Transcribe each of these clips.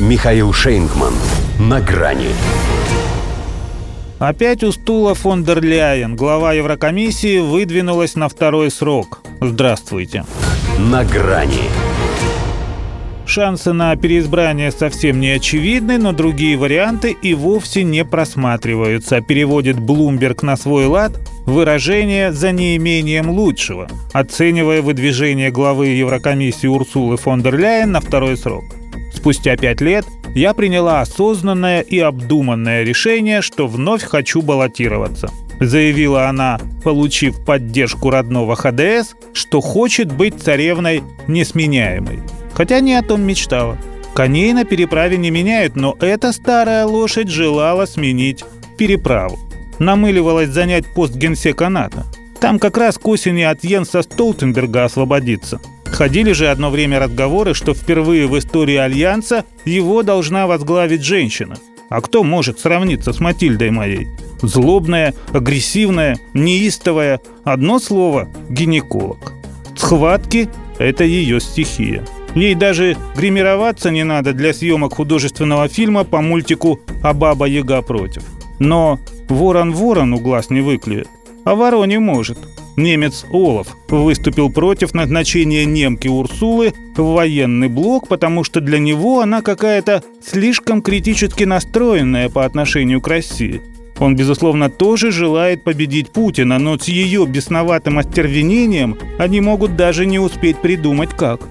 Михаил Шейнгман. На грани. Опять у стула фон дер Ляйен, глава Еврокомиссии, выдвинулась на второй срок. Здравствуйте. На грани. Шансы на переизбрание совсем не очевидны, но другие варианты и вовсе не просматриваются, переводит Блумберг на свой лад выражение «за неимением лучшего», оценивая выдвижение главы Еврокомиссии Урсулы фон дер Ляйен на второй срок. Спустя пять лет я приняла осознанное и обдуманное решение, что вновь хочу баллотироваться. Заявила она, получив поддержку родного ХДС, что хочет быть царевной несменяемой. Хотя не о том мечтала. Коней на переправе не меняют, но эта старая лошадь желала сменить переправу. Намыливалась занять пост генсека НАТО. Там как раз к осени от Йенса Столтенберга освободиться – Ходили же одно время разговоры, что впервые в истории Альянса его должна возглавить женщина. А кто может сравниться с Матильдой моей? Злобная, агрессивная, неистовая. Одно слово – гинеколог. Схватки – это ее стихия. Ей даже гримироваться не надо для съемок художественного фильма по мультику «А баба Яга против». Но ворон ворону глаз не выклюет, а вороне может – Немец Олаф выступил против назначения немки Урсулы в военный блок, потому что для него она какая-то слишком критически настроенная по отношению к России. Он, безусловно, тоже желает победить Путина, но с ее бесноватым остервенением они могут даже не успеть придумать как.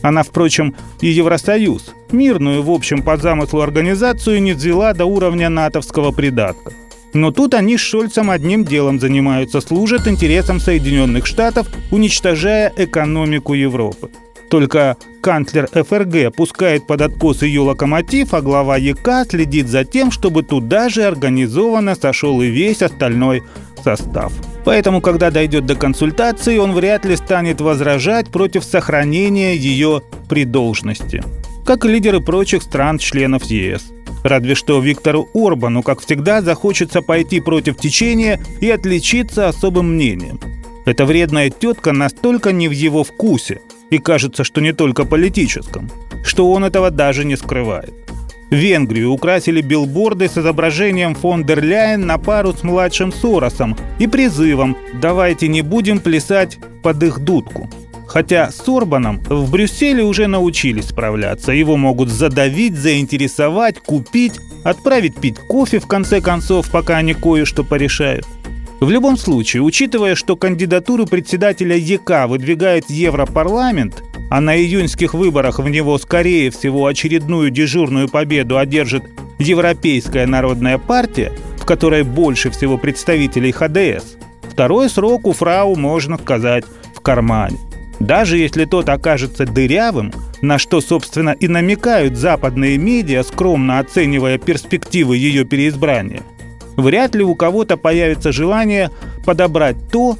Она, впрочем, и Евросоюз, мирную, в общем, по замыслу организацию не взяла до уровня натовского придатка. Но тут они с Шольцем одним делом занимаются, служат интересам Соединенных Штатов, уничтожая экономику Европы. Только канцлер ФРГ пускает под откос ее локомотив, а глава ЕК следит за тем, чтобы туда же организованно сошел и весь остальной состав. Поэтому, когда дойдет до консультации, он вряд ли станет возражать против сохранения ее при должности, как и лидеры прочих стран-членов ЕС. Разве что Виктору Орбану, как всегда, захочется пойти против течения и отличиться особым мнением. Эта вредная тетка настолько не в его вкусе, и кажется, что не только политическом, что он этого даже не скрывает. Венгрию украсили билборды с изображением фон дер Ляйен на пару с младшим Соросом и призывом «давайте не будем плясать под их дудку». Хотя с Орбаном в Брюсселе уже научились справляться. Его могут задавить, заинтересовать, купить, отправить пить кофе в конце концов, пока они кое-что порешают. В любом случае, учитывая, что кандидатуру председателя ЕК выдвигает Европарламент, а на июньских выборах в него, скорее всего, очередную дежурную победу одержит Европейская народная партия, в которой больше всего представителей ХДС, второй срок у фрау, можно сказать, в кармане. Даже если тот окажется дырявым, на что, собственно, и намекают западные медиа, скромно оценивая перспективы ее переизбрания, вряд ли у кого-то появится желание подобрать то,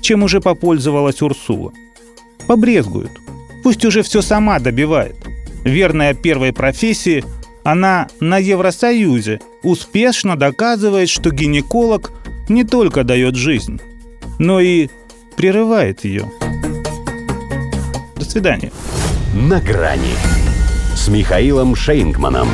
чем уже попользовалась Урсула. Побрезгуют. Пусть уже все сама добивает. Верная первой профессии, она на Евросоюзе успешно доказывает, что гинеколог не только дает жизнь, но и прерывает ее. Свидания. На грани с Михаилом Шейнгманом.